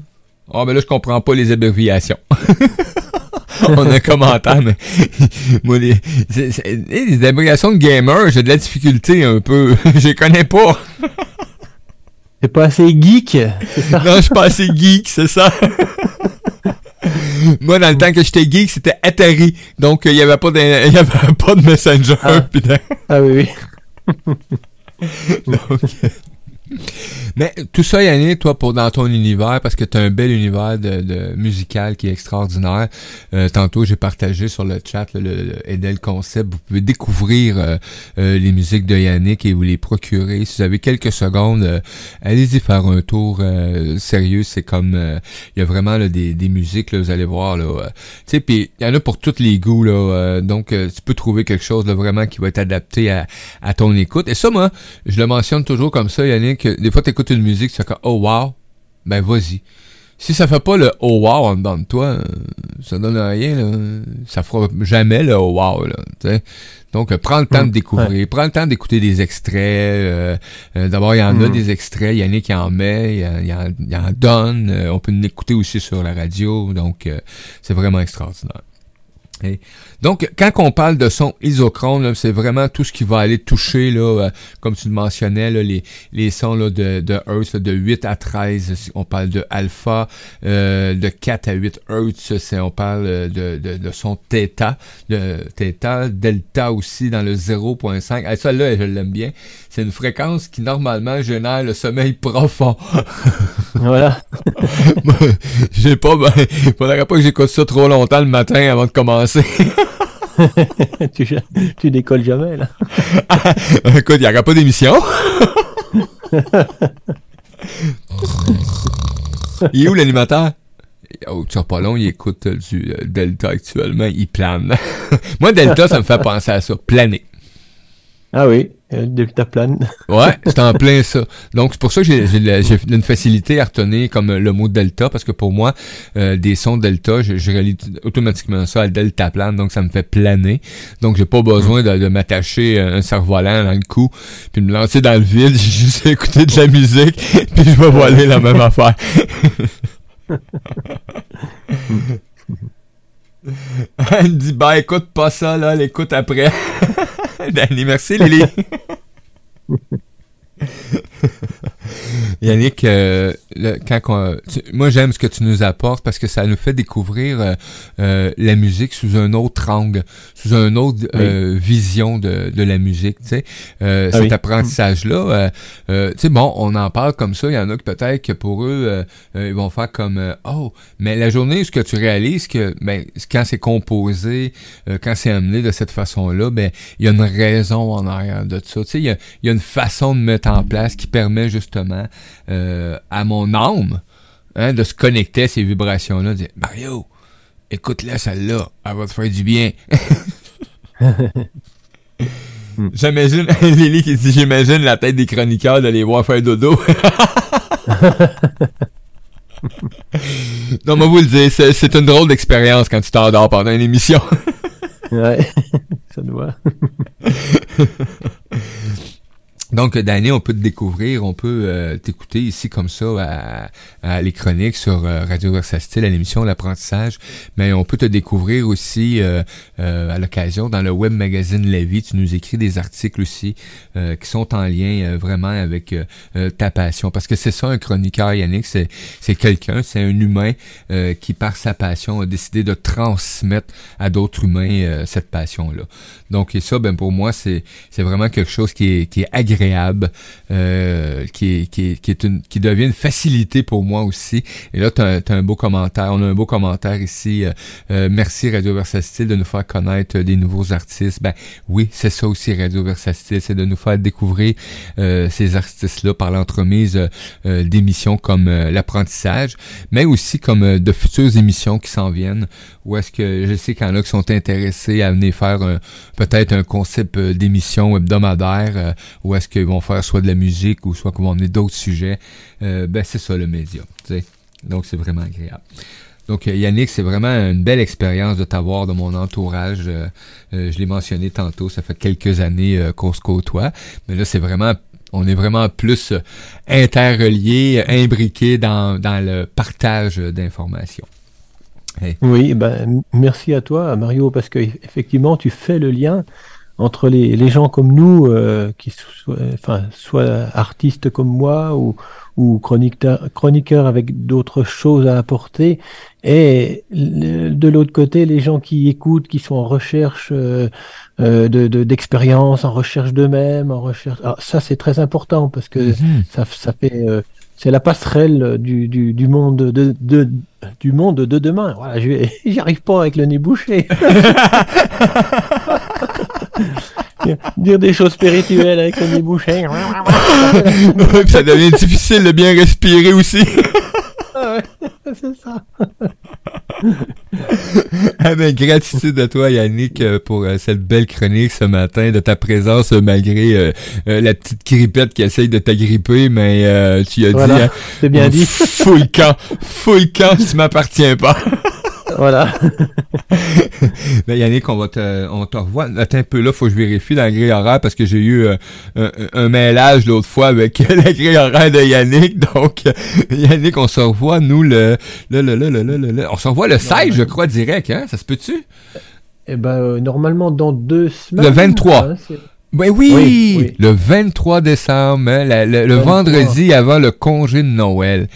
[SPEAKER 7] Ah, ben là, je comprends pas les abréviations. On a un commentaire, mais moi, les, les abréviations de gamer, j'ai de la difficulté un peu. Je les connais pas.
[SPEAKER 8] C'est pas assez geek, ça?
[SPEAKER 7] Non, je suis pas assez geek, c'est ça. Moi, dans le temps que j'étais geek, c'était Atari. Donc, il y avait pas de, y avait pas de Messenger.
[SPEAKER 8] Ah. Ah oui, oui.
[SPEAKER 7] donc, Mais tout ça, Yannick, toi, pour dans ton univers, parce que tu as un bel univers de, de musical qui est extraordinaire. Euh, tantôt, j'ai partagé sur le chat le, le Edel Concept. Vous pouvez découvrir euh, euh, les musiques de Yannick et vous les procurer. Si vous avez quelques secondes, euh, allez-y faire un tour sérieux. C'est comme il y a vraiment là, des, des musiques, là, vous allez voir. là. tu sais, puis il y en a pour tous les goûts. Là, donc, tu peux trouver quelque chose de vraiment qui va être adapté à, à ton écoute. Et ça, moi, je le mentionne toujours comme ça, Yannick. Des fois, tu écoutes une musique, tu fais comme Oh wow, ben vas-y. Si ça fait pas le oh wow en dedans de toi, euh, ça donne rien, là. Ça fera jamais le oh wow, là. t'sais. Donc, euh, prends le temps
[SPEAKER 8] Mm,
[SPEAKER 7] de découvrir, prends le temps d'écouter des extraits. euh, euh, D'abord, il y en a
[SPEAKER 8] Mm.
[SPEAKER 7] des extraits, Yannick qui en met, il, en- il en, il en donne. on peut l'écouter aussi sur la radio. Donc, euh, c'est vraiment extraordinaire. Et donc, quand on parle de son isochrone, c'est vraiment tout ce qui va aller toucher, là, euh, comme tu le mentionnais, là, les, les sons là, de, de Hertz, là, de 8 à 13, si on parle de alpha, euh, de 4 à 8 Hertz, on parle euh, de, de, de son theta, de theta, delta aussi dans le 0.5. Ah, ça là, je l'aime bien. C'est une fréquence qui normalement génère le sommeil profond.
[SPEAKER 8] Voilà.
[SPEAKER 7] J'ai pas, ben, faudrait pas que j'écoute ça trop longtemps le matin avant de commencer.
[SPEAKER 8] tu, tu décolles jamais, là.
[SPEAKER 7] Écoute, il n'y aura pas d'émission. il est où l'animateur? Oh, tu pas long, il écoute euh, du euh, Delta actuellement, il plane. Moi, Delta, ça me fait penser à ça, planer.
[SPEAKER 8] Ah oui, euh, Delta plane.
[SPEAKER 7] Ouais, c'est en plein ça. Donc, c'est pour ça que j'ai j'ai la- j'ai une facilité à retenir comme euh, le mot delta, parce que pour moi, euh, des sons delta, je, je relie automatiquement ça à delta plane, donc ça me fait planer. Donc, j'ai pas besoin de, de m'attacher euh, un cerf-volant dans le cou, puis de me lancer dans le vide, j'ai juste écouter de la musique, puis je vais voler la même affaire. Elle me dit, bah écoute pas ça, là, l'écoute après. Danny, merci Lily. Yannick, euh, le- quand tu- moi j'aime ce que tu nous apportes parce que ça nous fait découvrir euh, euh, la musique sous un autre angle, sous une autre euh, vision de, de la musique. Tu sais, Euh,
[SPEAKER 8] Ah
[SPEAKER 7] cet
[SPEAKER 8] oui.
[SPEAKER 7] apprentissage-là, tu sais, bon, on en parle comme ça. Il y en a qui peut-être que pour eux, ils vont faire comme oh, mais la journée, ce que tu réalises que ben quand c'est composé, euh, quand c'est amené de cette façon-là, ben il y a une raison en arrière de ça. Tu sais, il y y a une façon de mettre en place qui permet justement euh, à mon âme hein, de se connecter à ces vibrations-là, de dire Mario, écoute-la celle-là, elle va te faire du bien. J'imagine, Lily qui dit J'imagine la tête des chroniqueurs d'aller voir faire dodo. non, moi vous le dire, c'est, c'est une drôle d'expérience quand tu t'endors pendant une émission.
[SPEAKER 8] Ouais, ça doit.
[SPEAKER 7] Donc, Danny, on peut te découvrir, on peut euh, t'écouter ici comme ça à, à les chroniques sur euh, Radio Versatile, à l'émission L'apprentissage, mais on peut te découvrir aussi euh, euh, à l'occasion dans le web magazine La Vie. Tu nous écris des articles aussi euh, qui sont en lien euh, vraiment avec ta passion. Parce que c'est ça, un chroniqueur, Yannick, c'est, c'est quelqu'un, c'est un humain qui, par sa passion, a décidé de transmettre à d'autres humains cette passion-là. Donc, et ça, ben pour moi, c'est, c'est vraiment quelque chose qui est, qui est agréable, euh, qui, qui, qui, est une, qui devient une facilité pour moi aussi. Et là, tu as, un beau commentaire. On a un beau commentaire ici. Euh, euh, merci Radio Versatile de nous faire connaître des nouveaux artistes. Ben oui, c'est ça aussi Radio Versatile, c'est de nous faire découvrir euh, ces artistes-là par l'entremise euh, d'émissions comme l'apprentissage, mais aussi comme de futures émissions qui s'en viennent. Où est-ce que je sais qu'il y en a qui sont intéressés à venir faire peut-être un concept d'émission hebdomadaire, qu'ils vont faire soit de la musique ou soit qu'ils vont emmener d'autres sujets. Euh, ben c'est ça le média. Donc c'est vraiment agréable. Donc euh, Yannick, c'est vraiment une belle expérience de t'avoir de mon entourage. Euh, euh, je l'ai mentionné tantôt, ça fait quelques années qu'on se côtoie, mais là c'est vraiment on est vraiment plus interreliés, imbriqués dans, dans le partage d'informations.
[SPEAKER 8] Oui, ben, merci à toi, Mario, parce que effectivement, tu fais le lien entre les, les gens comme nous, euh, qui soient, enfin, soit artistes comme moi ou, ou chroniqueur, chroniqueur avec d'autres choses à apporter. Et le- de l'autre côté, les gens qui écoutent, qui sont en recherche euh, euh, de de- d'expérience, en recherche d'eux-mêmes, en recherche. Alors, ça, c'est très important parce que
[SPEAKER 7] Mhm.
[SPEAKER 8] ça, ça fait euh, c'est la passerelle du, du, du monde de, de du monde de demain. Voilà, je vais- j'y arrive pas avec le nez bouché. Dire des choses spirituelles avec le
[SPEAKER 7] puis ça devient difficile de bien respirer aussi.
[SPEAKER 8] Ah c'est ça.
[SPEAKER 7] Ah ben, gratitude à toi, Yannick, euh, pour euh, cette belle chronique ce matin, de ta présence, euh, malgré euh, la petite grippette qui essaye de t'agripper, mais tu as
[SPEAKER 8] Voilà,
[SPEAKER 7] dit, hein,
[SPEAKER 8] c'est bien dit.
[SPEAKER 7] full camp, full camp, tu m'appartiens pas.
[SPEAKER 8] Voilà.
[SPEAKER 7] Ben, Yannick, on va te, on te revoit. Attends un peu là, faut que je vérifie dans la grille horaire parce que j'ai eu euh, un, un mêlage l'autre fois avec la grille horaire de Yannick. Donc, euh, Yannick, on se revoit, nous, le, le, le, le, le, le, le- le- on se revoit le 16, je crois, direct, hein? Ça se peut-tu?
[SPEAKER 8] Eh ben, euh, normalement, dans deux semaines.
[SPEAKER 7] Le 23.
[SPEAKER 8] hein,
[SPEAKER 7] Ben oui,
[SPEAKER 8] Oui, oui.
[SPEAKER 7] le 23 décembre, hein, la- le, le
[SPEAKER 8] 23.
[SPEAKER 7] vendredi avant le congé de Noël.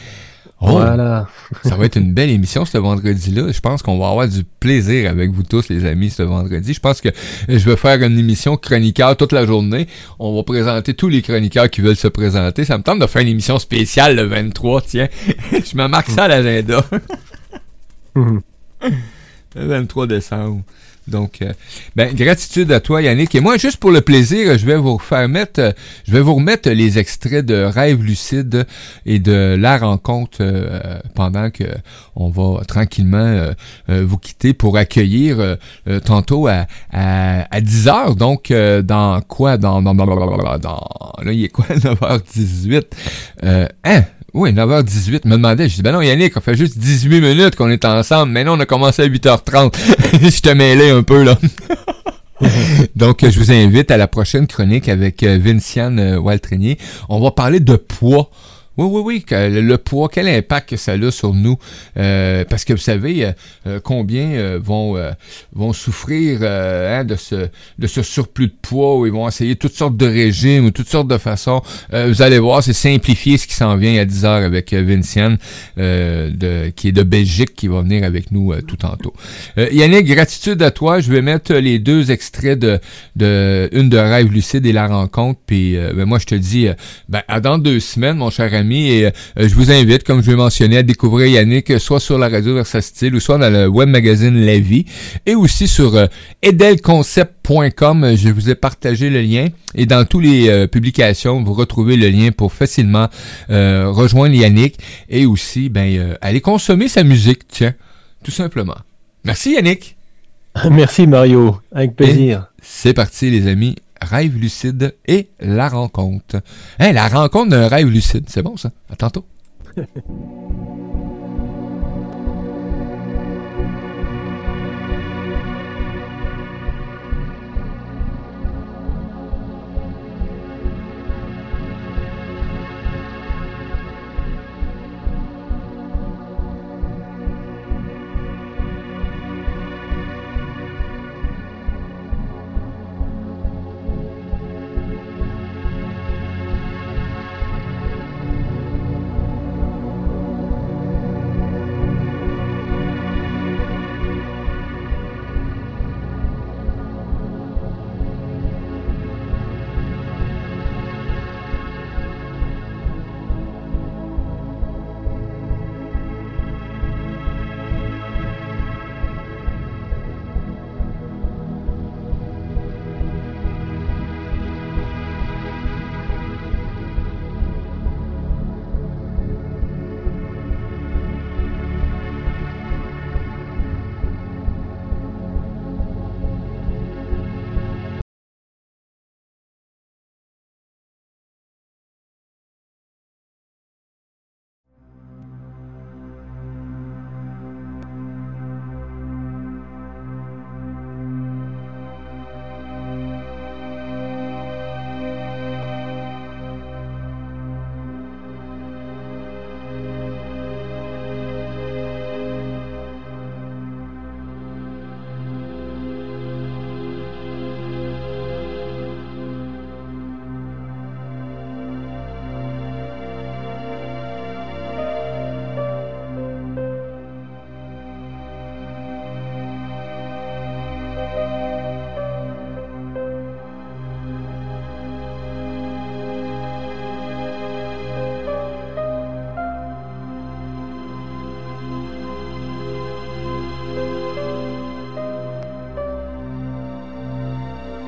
[SPEAKER 7] Oh,
[SPEAKER 8] Voilà.
[SPEAKER 7] ça va être une belle émission ce vendredi-là. Je pense qu'on va avoir du plaisir avec vous tous, les amis, ce vendredi. Je pense que je vais faire une émission chroniqueur toute la journée. On va présenter tous les chroniqueurs qui veulent se présenter. Ça me tente de faire une émission spéciale le 23, tiens. je me marque ça à l'agenda. Le 23 décembre. Donc, euh, ben, gratitude à toi, Yannick. Et moi, juste pour le plaisir, je vais vous faire mettre, je vais vous remettre les extraits de Rêve lucide et de La rencontre euh, pendant que on va tranquillement euh, vous quitter pour accueillir tantôt à, à, à 10 heures. Donc, dans quoi? Dans, dans, dans, dans, là, il est quoi? 9h18. Euh, hein? Oui, 9h18. Me demandais, je dis, ben non, Yannick, on fait juste 18 minutes qu'on est ensemble. Mais non, on a commencé à 8h30. je te mêlais un peu, là. Donc, je vous invite à la prochaine chronique avec euh, Vinciane euh, Waltrenier. On va parler de poids. Oui, oui, oui, le, poids, quel impact que ça a sur nous. Euh, parce que vous savez euh, euh, combien euh, vont euh, vont souffrir euh, hein, de ce de ce surplus de poids où ils vont essayer toutes sortes de régimes ou toutes sortes de façons. Vous allez voir, c'est simplifié ce qui s'en vient à 10 heures avec Vinciane, de, qui est de Belgique, qui va venir avec nous tout tantôt. Yannick, gratitude à toi. Je vais mettre les deux extraits de, de une de Rêve lucide et la rencontre. Puis ben, moi, je te dis, ben, à dans deux semaines, mon cher ami, et euh, je vous invite, comme je l'ai mentionné, à découvrir Yannick, euh, soit sur la radio Versatile ou soit dans le web magazine La Vie, et aussi sur euh, edelconcept.com. Je vous ai partagé le lien. Et dans toutes les euh, publications, vous retrouvez le lien pour facilement euh, rejoindre Yannick et aussi ben, euh, aller consommer sa musique, tiens, tout simplement. Merci Yannick.
[SPEAKER 8] Merci Mario, avec plaisir.
[SPEAKER 7] C'est parti les amis. Rêve lucide et la rencontre. Hein, la rencontre d'un rêve lucide, c'est bon ça. À tantôt.